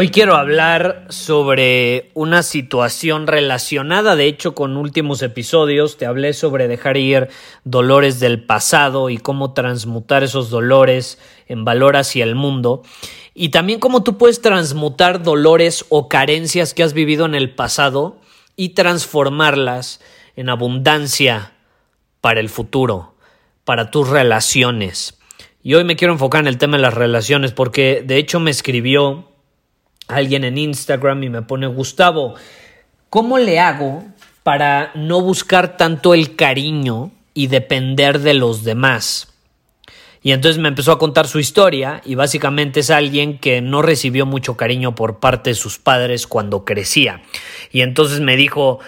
Hoy quiero hablar sobre una situación relacionada, de hecho, con últimos episodios. Te hablé sobre dejar ir dolores del pasado y cómo transmutar esos dolores en valor hacia el mundo. Y también cómo tú puedes transmutar dolores o carencias que has vivido en el pasado y transformarlas en abundancia para el futuro, para tus relaciones. Y hoy me quiero enfocar en el tema de las relaciones porque de hecho me escribió alguien en Instagram y me pone, Gustavo, ¿cómo le hago para no buscar tanto el cariño y depender de los demás? Y entonces me empezó a contar su historia y básicamente es alguien que no recibió mucho cariño por parte de sus padres cuando crecía. Y entonces me dijo,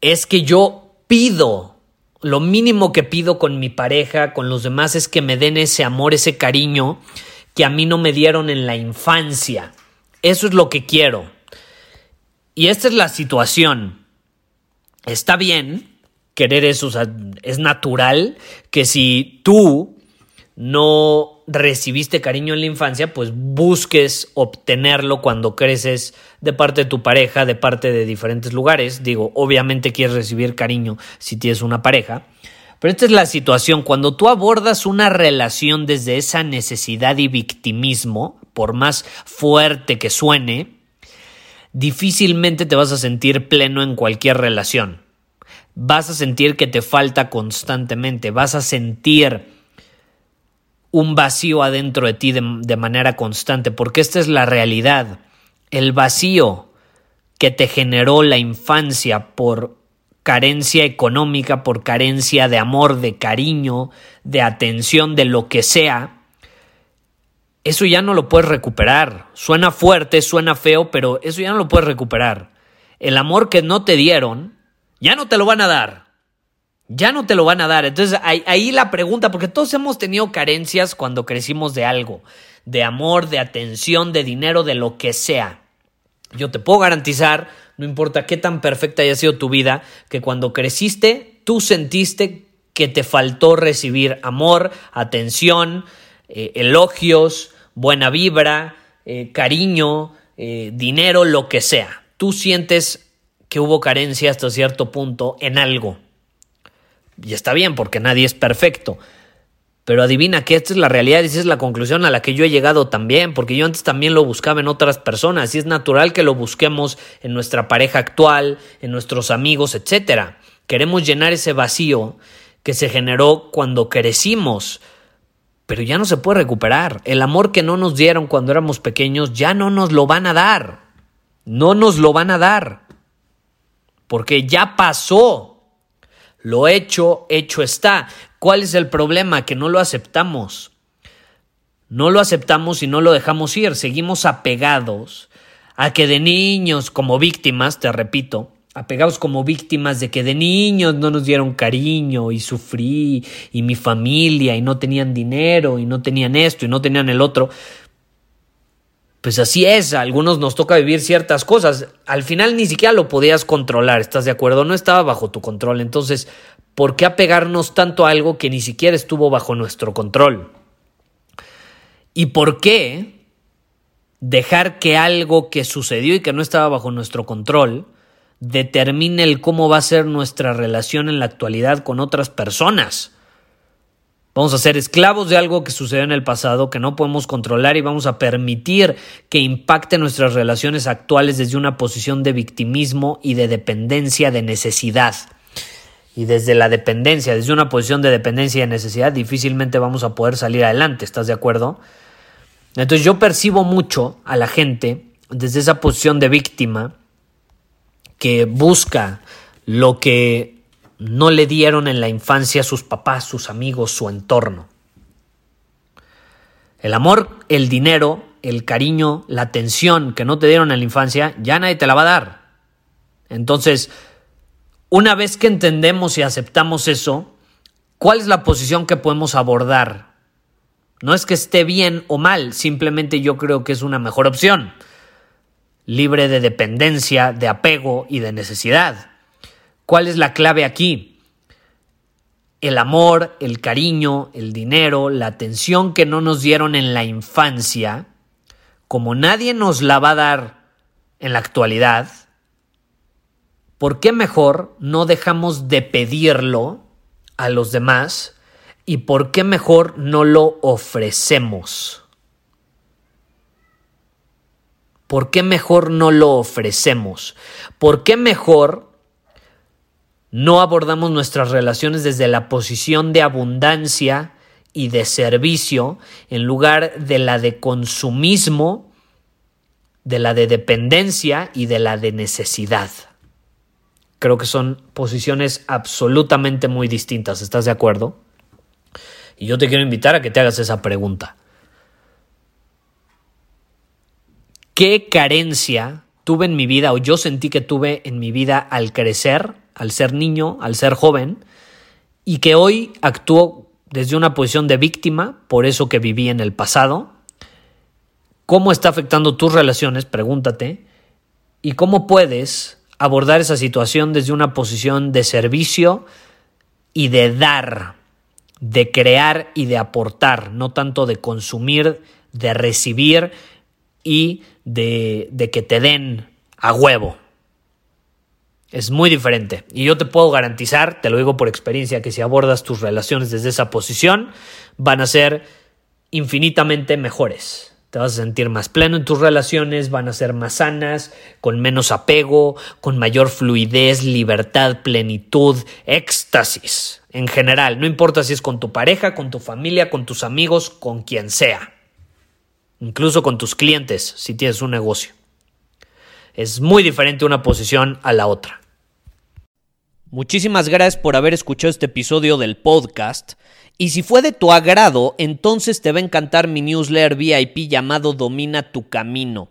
es que yo pido, lo mínimo que pido con mi pareja, con los demás, es que me den ese amor, ese cariño que a mí no me dieron en la infancia. Eso es lo que quiero. Y esta es la situación. Está bien querer eso, es natural que si tú no recibiste cariño en la infancia, pues busques obtenerlo cuando creces de parte de tu pareja, de parte de diferentes lugares. Digo, obviamente quieres recibir cariño si tienes una pareja. Pero esta es la situación, cuando tú abordas una relación desde esa necesidad y victimismo, por más fuerte que suene, difícilmente te vas a sentir pleno en cualquier relación. Vas a sentir que te falta constantemente, vas a sentir un vacío adentro de ti de, manera constante, porque esta es la realidad. El vacío que te generó la infancia por carencia económica, por carencia de amor, de cariño, de atención, de lo que sea, eso ya no lo puedes recuperar. Suena fuerte, suena feo, pero eso ya no lo puedes recuperar. El amor que no te dieron, ya no te lo van a dar. Ya no te lo van a dar. Entonces ahí, ahí la pregunta, porque todos hemos tenido carencias cuando crecimos de algo, de amor, de atención, de dinero, de lo que sea. Yo te puedo garantizar no importa qué tan perfecta haya sido tu vida, que cuando creciste tú sentiste que te faltó recibir amor, atención, eh, elogios, buena vibra, eh, cariño, eh, dinero, lo que sea. Tú sientes que hubo carencia hasta cierto punto en algo. Y está bien, porque nadie es perfecto. Pero adivina que esta es la realidad y esa es la conclusión a la que yo he llegado también, porque yo antes también lo buscaba en otras personas y es natural que lo busquemos en nuestra pareja actual, en nuestros amigos, etc. Queremos llenar ese vacío que se generó cuando crecimos, pero ya no se puede recuperar. El amor que no nos dieron cuando éramos pequeños ya no nos lo van a dar. No nos lo van a dar. Porque ya pasó. Lo hecho, hecho está. ¿Cuál es el problema? Que no lo aceptamos. No lo aceptamos y no lo dejamos ir. Seguimos apegados a que de niños, como víctimas, te repito, apegados como víctimas de que de niños no nos dieron cariño y sufrí y mi familia y no tenían dinero y no tenían esto y no tenían el otro. Pues así es, a algunos nos toca vivir ciertas cosas. Al final ni siquiera lo podías controlar, ¿estás de acuerdo? No estaba bajo tu control. Entonces, ¿por qué apegarnos tanto a algo que ni siquiera estuvo bajo nuestro control? ¿Y por qué dejar que algo que sucedió y que no estaba bajo nuestro control determine el cómo va a ser nuestra relación en la actualidad con otras personas? Vamos a ser esclavos de algo que sucedió en el pasado que no podemos controlar y vamos a permitir que impacte nuestras relaciones actuales desde una posición de victimismo y de dependencia de necesidad. Y desde la dependencia, desde una posición de dependencia y de necesidad, difícilmente vamos a poder salir adelante, ¿estás de acuerdo? Entonces yo percibo mucho a la gente desde esa posición de víctima que busca lo que no le dieron en la infancia sus papás, sus amigos, su entorno. El amor, el dinero, el cariño, la atención que no te dieron en la infancia, ya nadie te la va a dar. Entonces, una vez que entendemos y aceptamos eso, ¿cuál es la posición que podemos abordar? No es que esté bien o mal, simplemente yo creo que es una mejor opción, libre de dependencia, de apego y de necesidad. ¿Cuál es la clave aquí? El amor, el cariño, el dinero, la atención que no nos dieron en la infancia, como nadie nos la va a dar en la actualidad, ¿por qué mejor no dejamos de pedirlo a los demás y por qué mejor no lo ofrecemos? ¿Por qué mejor no lo ofrecemos? ¿Por qué mejor no abordamos nuestras relaciones desde la posición de abundancia y de servicio en lugar de la de consumismo, de la de dependencia y de la de necesidad. Creo que son posiciones absolutamente muy distintas, ¿estás de acuerdo? Y yo te quiero invitar a que te hagas esa pregunta. ¿Qué carencia tuve en mi vida o yo sentí que tuve en mi vida al crecer al ser niño, al ser joven, y que hoy actúo desde una posición de víctima por eso que viví en el pasado. ¿Cómo está afectando tus relaciones? Pregúntate. ¿Y cómo puedes abordar esa situación desde una posición de servicio y de dar, de crear y de aportar, no tanto de consumir, de recibir y de, de que te den a huevo? Es muy diferente. Y yo te puedo garantizar, te lo digo por experiencia, que si abordas tus relaciones desde esa posición, van a ser infinitamente mejores. Te vas a sentir más pleno en tus relaciones, van a ser más sanas, con menos apego, con mayor fluidez, libertad, plenitud, éxtasis. En general, no importa si es con tu pareja, con tu familia, con tus amigos, con quien sea. Incluso con tus clientes, si tienes un negocio. Es muy diferente una posición a la otra. Muchísimas gracias por haber escuchado este episodio del podcast. Y si fue de tu agrado, entonces te va a encantar mi newsletter VIP llamado Domina tu Camino.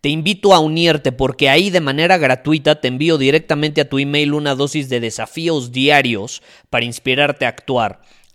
Te invito a unirte porque ahí de manera gratuita te envío directamente a tu email una dosis de desafíos diarios para inspirarte a actuar.